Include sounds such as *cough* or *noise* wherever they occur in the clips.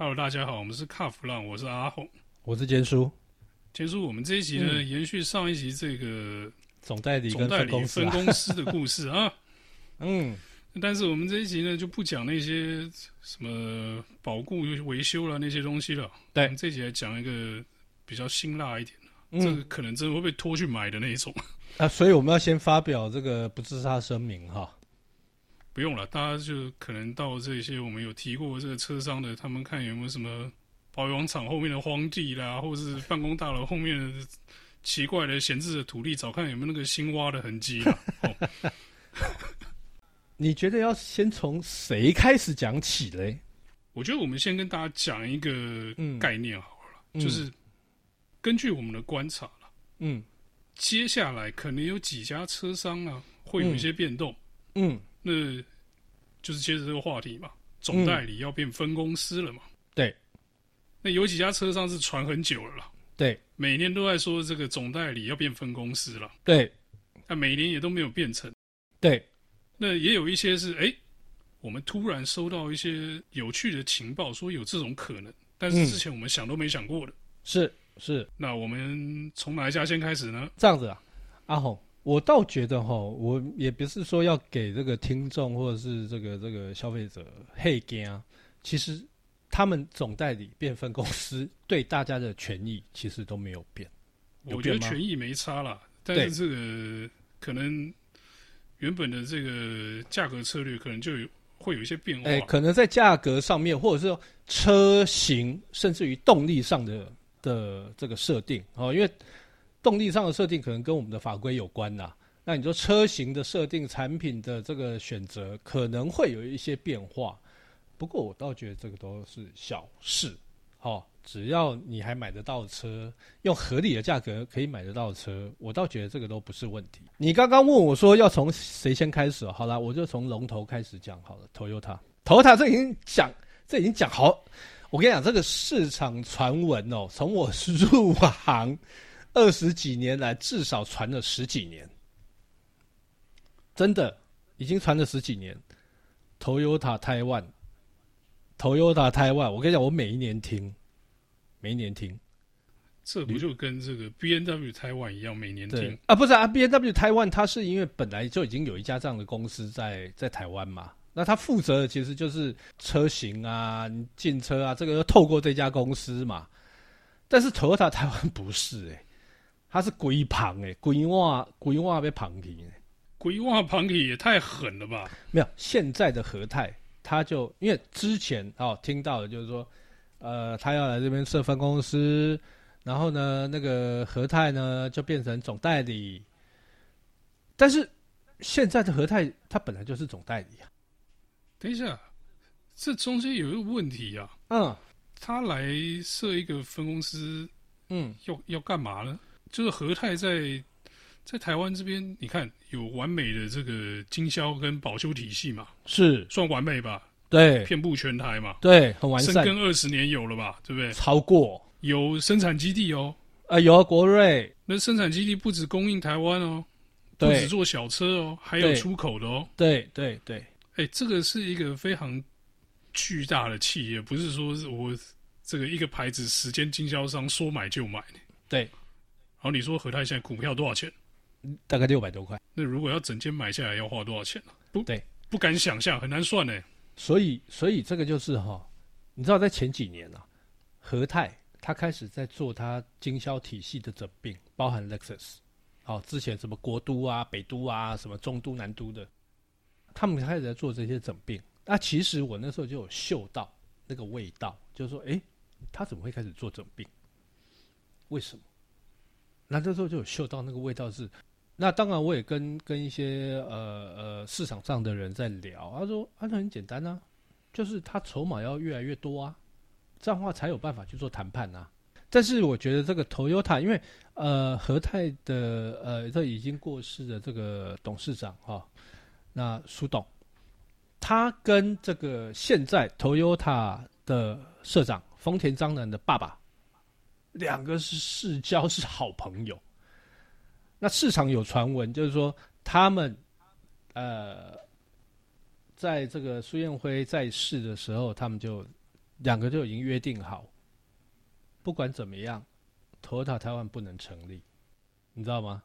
Hello，大家好，我们是卡弗朗，我是阿红，我是坚叔。坚叔，我们这一集呢，嗯、延续上一集这个总代理跟总代理分公司的故事啊。*laughs* 嗯，但是我们这一集呢，就不讲那些什么保固维修了那些东西了。对，我们这一集来讲一个比较辛辣一点的，嗯、这个可能真的会被拖去买的那一种。啊，所以我们要先发表这个不自杀声明哈。不用了，大家就可能到这些我们有提过这个车商的，他们看有没有什么保养厂后面的荒地啦，或者是办公大楼后面的奇怪的闲置的土地，找看有没有那个新挖的痕迹。*laughs* 哦、你觉得要先从谁开始讲起嘞？我觉得我们先跟大家讲一个概念好了，嗯、就是根据我们的观察了，嗯，接下来可能有几家车商啊会有一些变动，嗯。嗯那就是接着这个话题嘛，总代理要变分公司了嘛？嗯、对。那有几家车商是传很久了啦，对，每年都在说这个总代理要变分公司了，对。那每年也都没有变成，对。那也有一些是，哎、欸，我们突然收到一些有趣的情报，说有这种可能，但是之前我们想都没想过的。是。是那我们从哪一家先开始呢？这样子啊，阿红。我倒觉得哈，我也不是说要给这个听众或者是这个这个消费者黑惊，其实他们总代理变分公司对大家的权益其实都没有变，有。我觉得权益没差啦，但是这个可能原本的这个价格策略可能就有会有一些变化。哎，可能在价格上面，或者是说车型，甚至于动力上的的这个设定哦，因为。动力上的设定可能跟我们的法规有关呐。那你说车型的设定、产品的这个选择可能会有一些变化，不过我倒觉得这个都是小事。哦，只要你还买得到车，用合理的价格可以买得到车，我倒觉得这个都不是问题。你刚刚问我说要从谁先开始？好了，我就从龙头开始讲好了。Toyota，Toyota 这已经讲，这已经讲好。我跟你讲，这个市场传闻哦，从我入行。二十几年来，至少传了十几年，真的已经传了十几年。Toyota Taiwan，Toyota Taiwan，我跟你讲，我每一年听，每一年听，这不就跟这个 B&W Taiwan 一样，每年听啊？不是啊，B&W Taiwan 它是因为本来就已经有一家这样的公司在在台湾嘛，那它负责的其实就是车型啊、进车啊，这个要透过这家公司嘛。但是 Toyota 台湾不是哎、欸。它是龟旁诶，龟袜龟袜被旁体诶，龟袜旁体也太狠了吧？没有，现在的和泰，他就因为之前哦听到的就是说，呃，他要来这边设分公司，然后呢，那个和泰呢就变成总代理，但是现在的和泰他本来就是总代理啊。等一下，这中间有一个问题啊。嗯，他来设一个分公司，嗯，要要干嘛呢？就是和泰在在台湾这边，你看有完美的这个经销跟保修体系嘛？是算完美吧？对，遍布全台嘛？对，很完善。深耕二十年有了吧？对不对？超过有生产基地哦。啊、呃，有啊，国瑞。那生产基地不止供应台湾哦，不止做小车哦，还有出口的哦。对对对，哎、欸，这个是一个非常巨大的企业，不是说是我这个一个牌子时间经销商说买就买。对。然后你说和泰现在股票多少钱？大概六百多块。那如果要整间买下来，要花多少钱呢？不对，不敢想象，很难算呢。所以，所以这个就是哈，你知道，在前几年啊，和泰他开始在做他经销体系的整并，包含 Lexus，好，之前什么国都啊、北都啊、什么中都、南都的，他们开始在做这些整并。那其实我那时候就有嗅到那个味道，就是说，哎，他怎么会开始做整并？为什么？那这时候就有嗅到那个味道是，那当然我也跟跟一些呃呃市场上的人在聊，他说啊，那很简单啊，就是他筹码要越来越多啊，这样的话才有办法去做谈判啊。但是我觉得这个 Toyota，因为呃和泰的呃这已经过世的这个董事长哈、哦，那苏董，他跟这个现在 Toyota 的社长丰田章男的爸爸。两个是世交，是好朋友。那市场有传闻，就是说他们，呃，在这个苏彦辉在世的时候，他们就两个就已经约定好，不管怎么样，Toyota 台湾不能成立，你知道吗？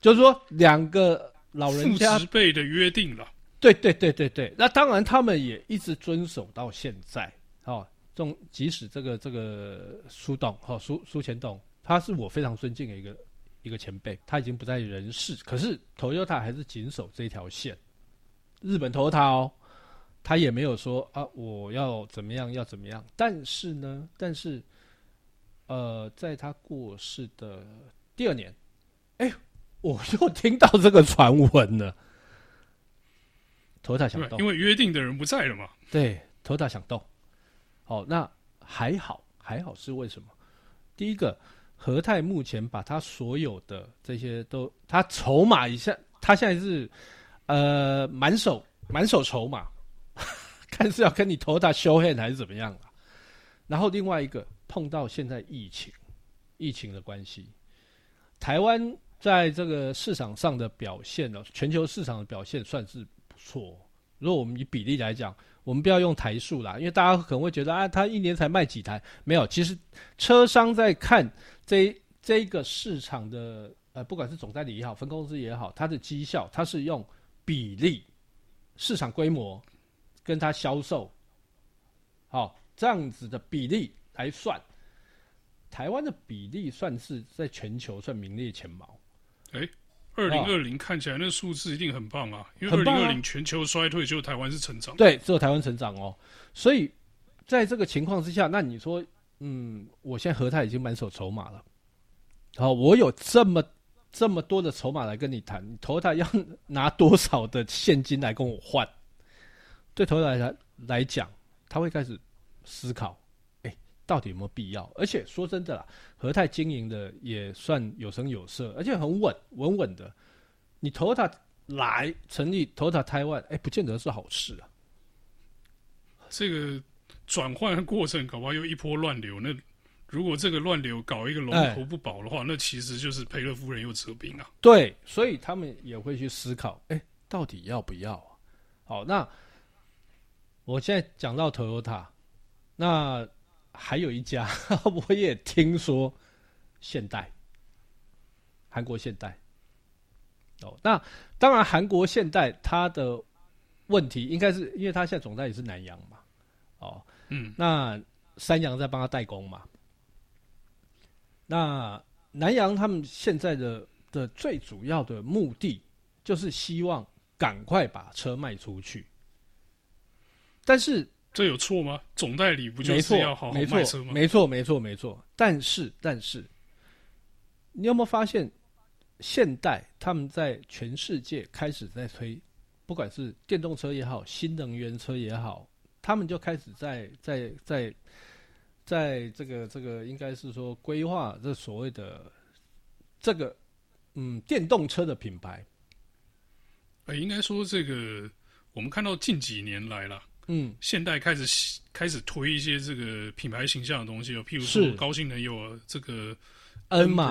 就是说两个老人家父执辈的约定了。对对对对对，那当然他们也一直遵守到现在。哦，这种即使这个这个苏董，哈苏苏前董，他是我非常尊敬的一个一个前辈，他已经不在人世，可是 Toyota 还是谨守这条线。日本 Toyota 哦。他也没有说啊，我要怎么样，要怎么样。但是呢，但是，呃，在他过世的第二年，哎，我又听到这个传闻了。头大想动，因为约定的人不在了嘛。对，头大想动。好，那还好，还好是为什么？第一个，和泰目前把他所有的这些都，他筹码一下，他现在是呃满手满手筹码。*laughs* 看是要跟你投他 show hand 还是怎么样啊？然后另外一个碰到现在疫情，疫情的关系，台湾在这个市场上的表现呢，全球市场的表现算是不错。如果我们以比例来讲，我们不要用台数啦，因为大家可能会觉得啊，他一年才卖几台？没有，其实车商在看这这个市场的呃，不管是总代理也好，分公司也好，它的绩效，它是用比例市场规模。跟他销售，好这样子的比例来算，台湾的比例算是在全球算名列前茅。哎，二零二零看起来那数字一定很棒啊，因为二零二零全球衰退，只有台湾是成长。对，只有台湾成长哦。所以在这个情况之下，那你说，嗯，我现在和泰已经满手筹码了，好，我有这么这么多的筹码来跟你谈，你投他要拿多少的现金来跟我换？对头来来来讲，他会开始思考，哎，到底有没有必要？而且说真的啦，和泰经营的也算有声有色，而且很稳稳稳的。你 Toyota 来成立 Toyota 哎，不见得是好事啊。这个转换的过程搞不好又一波乱流。那如果这个乱流搞一个龙头不保的话，那其实就是赔了夫人又折兵啊。对，所以他们也会去思考，哎，到底要不要啊？好，那。我现在讲到 Toyota，那还有一家 *laughs* 我也听说，现代，韩国现代。哦，那当然韩国现代它的问题应该是因为它现在总代理是南洋嘛，哦，嗯，那三洋在帮他代工嘛，那南洋他们现在的的最主要的目的就是希望赶快把车卖出去。但是这有错吗？总代理不就是要好好卖车吗？没错，没错，没错。但是，但是，你有没有发现，现代他们在全世界开始在推，不管是电动车也好，新能源车也好，他们就开始在在在在这个这个应该是说规划这所谓的这个嗯电动车的品牌。呃，应该说这个我们看到近几年来了。嗯，现代开始开始推一些这个品牌形象的东西哦，譬如说高性能有这个 N 嘛，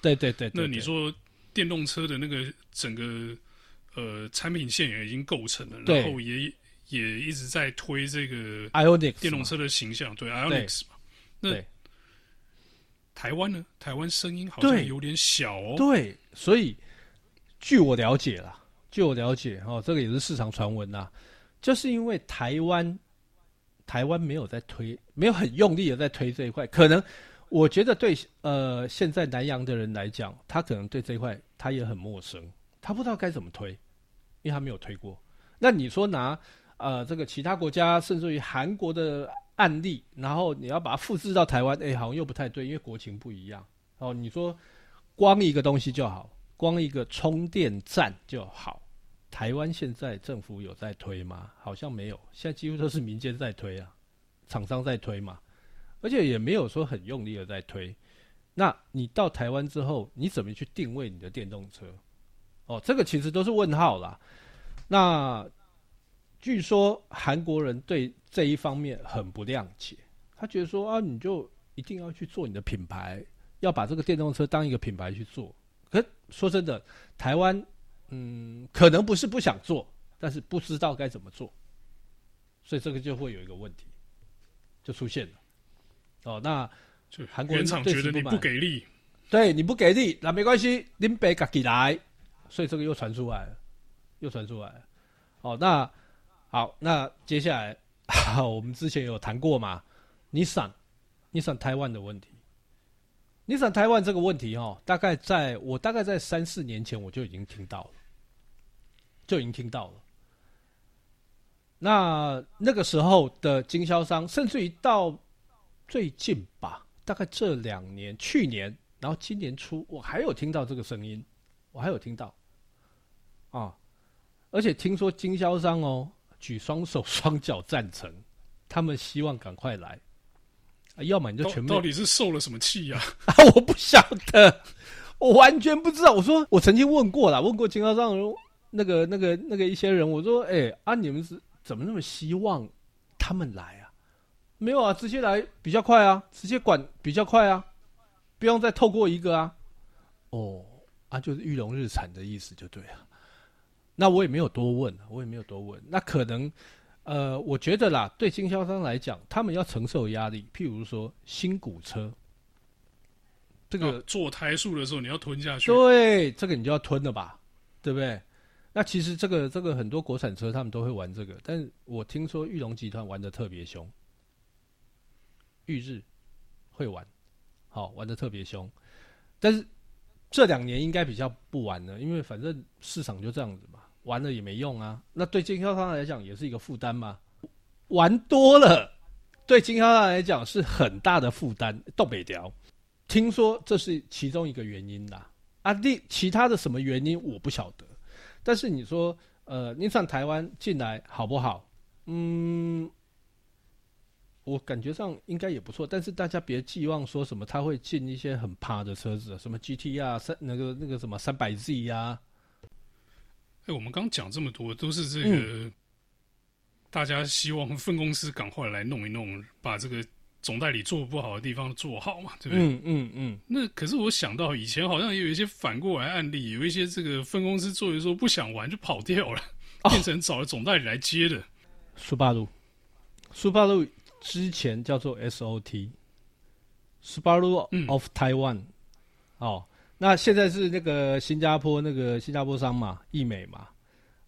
对对对，对。那你说电动车的那个整个呃产品线也已经构成了，然后也也一直在推这个 Ionic 电动车的形象，对 Ionic 嘛。那台湾呢？台湾声音好像有点小哦。对，所以据我了解啦，据我了解哦，这个也是市场传闻呐。就是因为台湾，台湾没有在推，没有很用力的在推这一块。可能我觉得对呃现在南洋的人来讲，他可能对这一块他也很陌生，他不知道该怎么推，因为他没有推过。那你说拿呃这个其他国家，甚至于韩国的案例，然后你要把它复制到台湾，哎，好像又不太对，因为国情不一样。哦，你说光一个东西就好，光一个充电站就好。台湾现在政府有在推吗？好像没有，现在几乎都是民间在推啊，厂商在推嘛，而且也没有说很用力的在推。那你到台湾之后，你怎么去定位你的电动车？哦，这个其实都是问号啦。那据说韩国人对这一方面很不谅解，他觉得说啊，你就一定要去做你的品牌，要把这个电动车当一个品牌去做。可说真的，台湾。嗯，可能不是不想做，但是不知道该怎么做，所以这个就会有一个问题。就出现了。哦，那就韩国人原厂觉得你不给力，对你不给力，那没关系，林北自己来，所以这个又传出来了，又传出来了。哦，那好，那接下来好，*laughs* 我们之前有谈过嘛？你想，你想台湾的问题，你想台湾这个问题哦，大概在我大概在三四年前我就已经听到了，就已经听到了。那那个时候的经销商，甚至于到最近吧，大概这两年，去年，然后今年初，我还有听到这个声音，我还有听到，啊，而且听说经销商哦，举双手双脚赞成，他们希望赶快来，啊，要么你就全部到，底是受了什么气呀？*laughs* 啊，我不晓得，我完全不知道。我说我曾经问过了，问过经销商那个那个那个一些人，我说，哎，啊，你们是。怎么那么希望他们来啊？没有啊，直接来比较快啊，直接管比较快啊，不用再透过一个啊。哦，啊，就是玉龙日产的意思就对了。那我也没有多问，我也没有多问。那可能，呃，我觉得啦，对经销商来讲，他们要承受压力，譬如说新古车，这个、啊、做台数的时候你要吞下去，对，这个你就要吞了吧，对不对？那其实这个这个很多国产车他们都会玩这个，但是我听说玉龙集团玩的特别凶，玉日会玩，好玩的特别凶，但是这两年应该比较不玩了，因为反正市场就这样子嘛，玩了也没用啊。那对经销商来讲也是一个负担嘛，玩多了对经销商来讲是很大的负担。东北调，听说这是其中一个原因啦，啊，另其他的什么原因我不晓得。但是你说，呃，你上台湾进来好不好？嗯，我感觉上应该也不错。但是大家别寄望说什么他会进一些很趴的车子，什么 GT 啊，三那个那个什么三百 Z 呀。哎，我们刚讲这么多，都是这个、嗯、大家希望分公司赶快来弄一弄，把这个。总代理做不好的地方做好嘛，对不对？嗯嗯嗯。那可是我想到以前好像也有一些反过来案例，有一些这个分公司做的时候不想玩就跑掉了，哦、变成找了总代理来接的。苏巴路，苏巴路之前叫做 SOT，苏巴路 of Taiwan、嗯。哦，那现在是那个新加坡那个新加坡商嘛，易美嘛。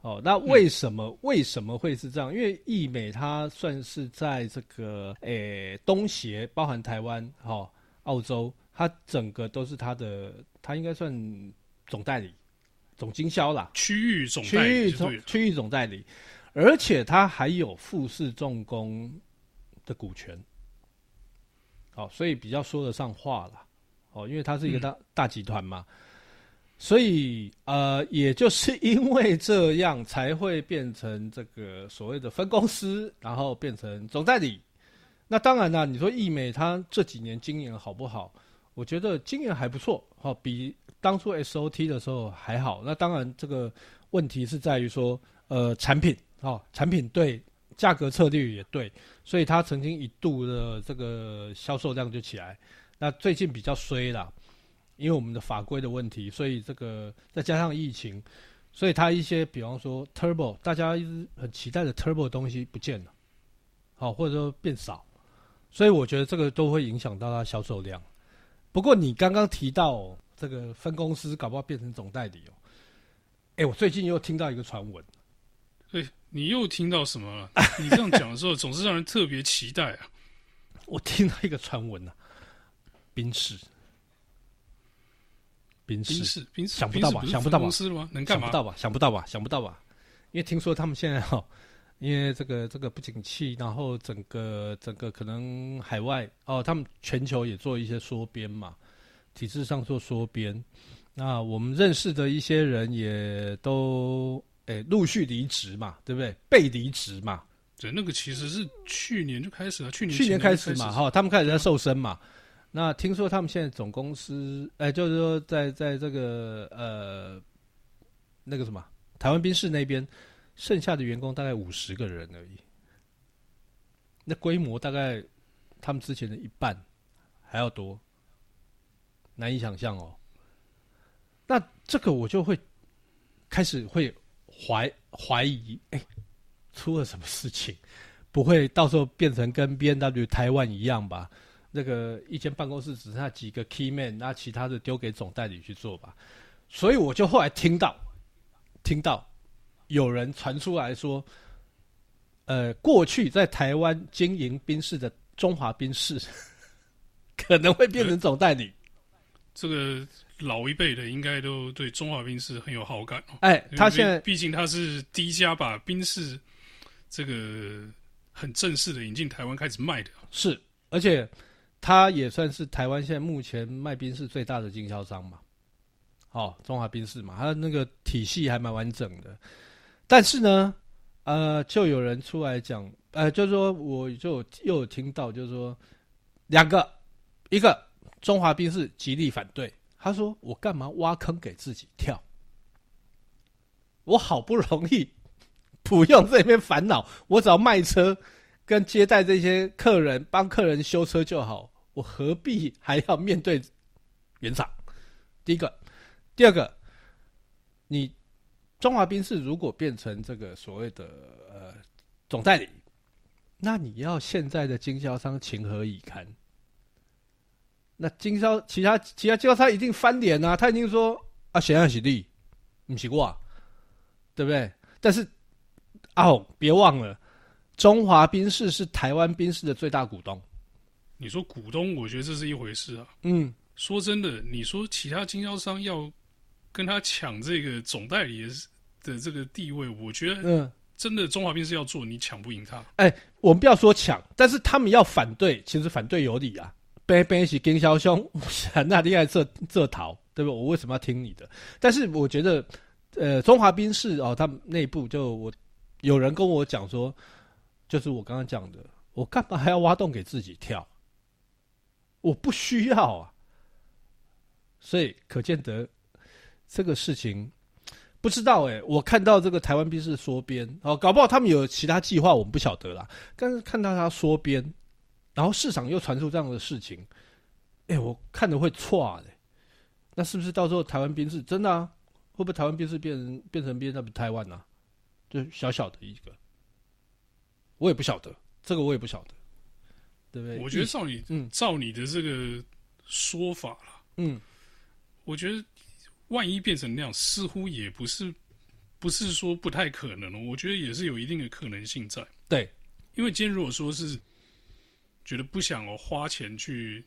哦，那为什么、嗯、为什么会是这样？因为义美它算是在这个诶、欸、东协，包含台湾、哈、哦、澳洲，它整个都是它的，它应该算总代理、总经销啦，区域总，区域总区域总代理，而且它还有富士重工的股权，哦，所以比较说得上话了，哦，因为它是一个大、嗯、大集团嘛。所以，呃，也就是因为这样，才会变成这个所谓的分公司，然后变成总代理。那当然啦，你说易美它这几年经营好不好？我觉得经营还不错，哈，比当初 SOT 的时候还好。那当然，这个问题是在于说，呃，产品，哈，产品对，价格策略也对，所以它曾经一度的这个销售量就起来。那最近比较衰啦。因为我们的法规的问题，所以这个再加上疫情，所以它一些比方说 Turbo，大家一直很期待的 Turbo 的东西不见了，好，或者说变少，所以我觉得这个都会影响到它销售量。不过你刚刚提到这个分公司搞不好变成总代理哦，哎，我最近又听到一个传闻，哎，你又听到什么了？*laughs* 你这样讲的时候总是让人特别期待啊。我听到一个传闻呐，宾士。宾士，宾士，想不到吧？想不到吧？能干嘛？想不到吧？想不到吧？想不到吧？因为听说他们现在哈，因为这个这个不景气，然后整个整个可能海外哦，他们全球也做一些缩编嘛，体制上做缩编。那我们认识的一些人也都诶陆续离职嘛，对不对？被离职嘛。对，那个其实是去年就开始了，去年去年开始嘛，哈，他们开始在瘦身嘛。那听说他们现在总公司，哎，就是说在在这个呃那个什么台湾宾士那边，剩下的员工大概五十个人而已。那规模大概他们之前的一半还要多，难以想象哦。那这个我就会开始会怀怀疑，哎，出了什么事情？不会到时候变成跟 B N W 台湾一样吧？那个一间办公室只剩下几个 key man，那其他的丢给总代理去做吧。所以我就后来听到，听到有人传出来说，呃，过去在台湾经营宾士的中华宾士 *laughs* 可能会变成总代理。这个。老一辈的应该都对中华宾士很有好感哦。哎，他现在毕竟他是第一家把宾士这个很正式的引进台湾开始卖的。是，而且他也算是台湾现在目前卖冰室最大的经销商嘛。哦，中华冰室嘛，他那个体系还蛮完整的。但是呢，呃，就有人出来讲，呃，就是说，我就又有听到，就是说，两个，一个中华冰室极力反对。他说：“我干嘛挖坑给自己跳？我好不容易不用这边烦恼，我只要卖车跟接待这些客人，帮客人修车就好，我何必还要面对原厂？第一个，第二个，你中华宾士如果变成这个所谓的呃总代理，那你要现在的经销商情何以堪？”那经销其他其他经销商一定翻脸啊！他一定说啊，显然是你，不是我，对不对？但是哦，别忘了，中华宾士是台湾宾士的最大股东。你说股东，我觉得这是一回事啊。嗯，说真的，你说其他经销商要跟他抢这个总代理的这个地位，我觉得，嗯，真的中华兵是要做，你抢不赢他。哎，我们不要说抢，但是他们要反对，其实反对有理啊。背背起经销商，那厉害这这逃，对不？我为什么要听你的？但是我觉得，呃，中华兵士哦，他们内部就我有人跟我讲说，就是我刚刚讲的，我干嘛还要挖洞给自己跳？我不需要啊。所以可见得这个事情不知道哎、我看到这个台湾兵士缩编哦，搞不好他们有其他计划，我们不晓得啦。但是看到他缩编。然后市场又传出这样的事情，哎，我看着会错的，那是不是到时候台湾兵士真的啊？会不会台湾兵士变成变成变成台湾呢？就小小的一个，我也不晓得，这个我也不晓得，对不对？我觉得照你嗯，照你的这个说法了，嗯，我觉得万一变成那样，似乎也不是不是说不太可能，我觉得也是有一定的可能性在。对，因为今天如果说是。觉得不想哦花钱去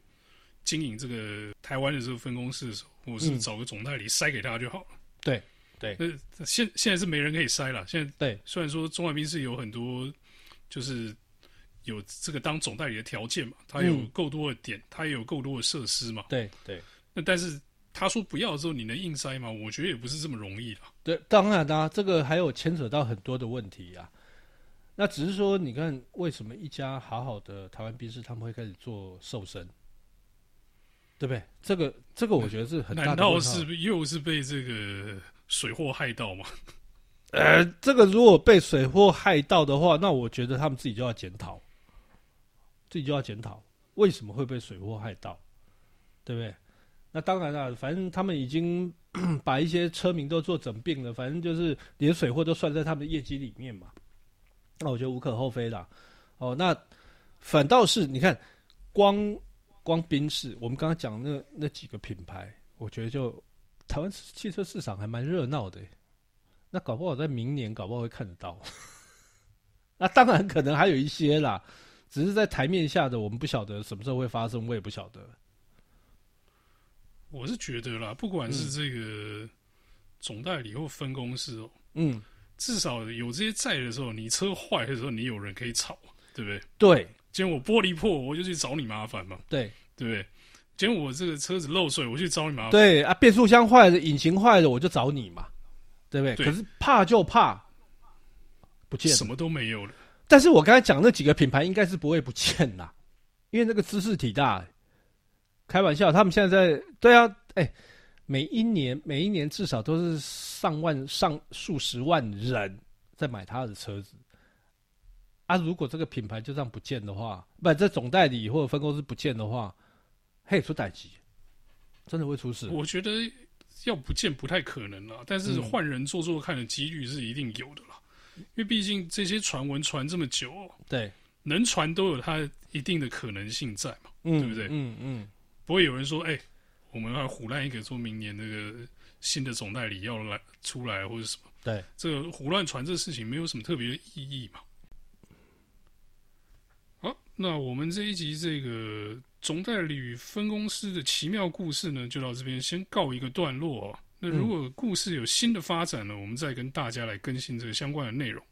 经营这个台湾的这个分公司的时候，或者是找个总代理塞给他就好了。对对，那现现在是没人可以塞了。现在对，虽然说中华宾是有很多，就是有这个当总代理的条件嘛，他有够多的点，他也有够多的设施嘛。对对，那但是他说不要的时候，你能硬塞吗？我觉得也不是这么容易的。对，当然啦，这个还有牵扯到很多的问题呀。那只是说，你看为什么一家好好的台湾宾士他们会开始做瘦身，对不对？这个这个我觉得是很大的。难道是又是被这个水货害到吗？呃，这个如果被水货害到的话，那我觉得他们自己就要检讨，自己就要检讨为什么会被水货害到，对不对？那当然了，反正他们已经 *coughs* 把一些车名都做整并了，反正就是连水货都算在他们的业绩里面嘛。那我觉得无可厚非啦，哦，那反倒是你看，光光宾士，我们刚刚讲那那几个品牌，我觉得就台湾汽车市场还蛮热闹的，那搞不好在明年搞不好会看得到，*laughs* 那当然可能还有一些啦，只是在台面下的我们不晓得什么时候会发生，我也不晓得。我是觉得啦，不管是这个总代理或分公司哦，嗯。至少有这些在的时候，你车坏的时候，你有人可以吵，对不对？对，今天我玻璃破，我就去找你麻烦嘛。对，对不对？今天我这个车子漏水，我去找你麻烦。对啊，变速箱坏了，引擎坏了，我就找你嘛，对不对？对，可是怕就怕不见了，什么都没有了。但是我刚才讲那几个品牌应该是不会不见啦，*laughs* 因为那个兹事体大，开玩笑，他们现在在对啊，哎。每一年，每一年至少都是上万、上数十万人在买他的车子。啊，如果这个品牌就这样不见的话，不，这总代理或者分公司不见的话，嘿，出代机，真的会出事。我觉得要不见不太可能了，但是换人做做看的几率是一定有的啦。因为毕竟这些传闻传这么久，对，能传都有它一定的可能性在嘛，嗯、对不对？嗯嗯，不会有人说，哎、欸，我们要胡乱一个，说明年那个新的总代理要来出来或者什么？对，这个胡乱传这个事情没有什么特别的意义嘛。好，那我们这一集这个总代理与分公司的奇妙故事呢，就到这边先告一个段落哦。那如果故事有新的发展呢，我们再跟大家来更新这个相关的内容。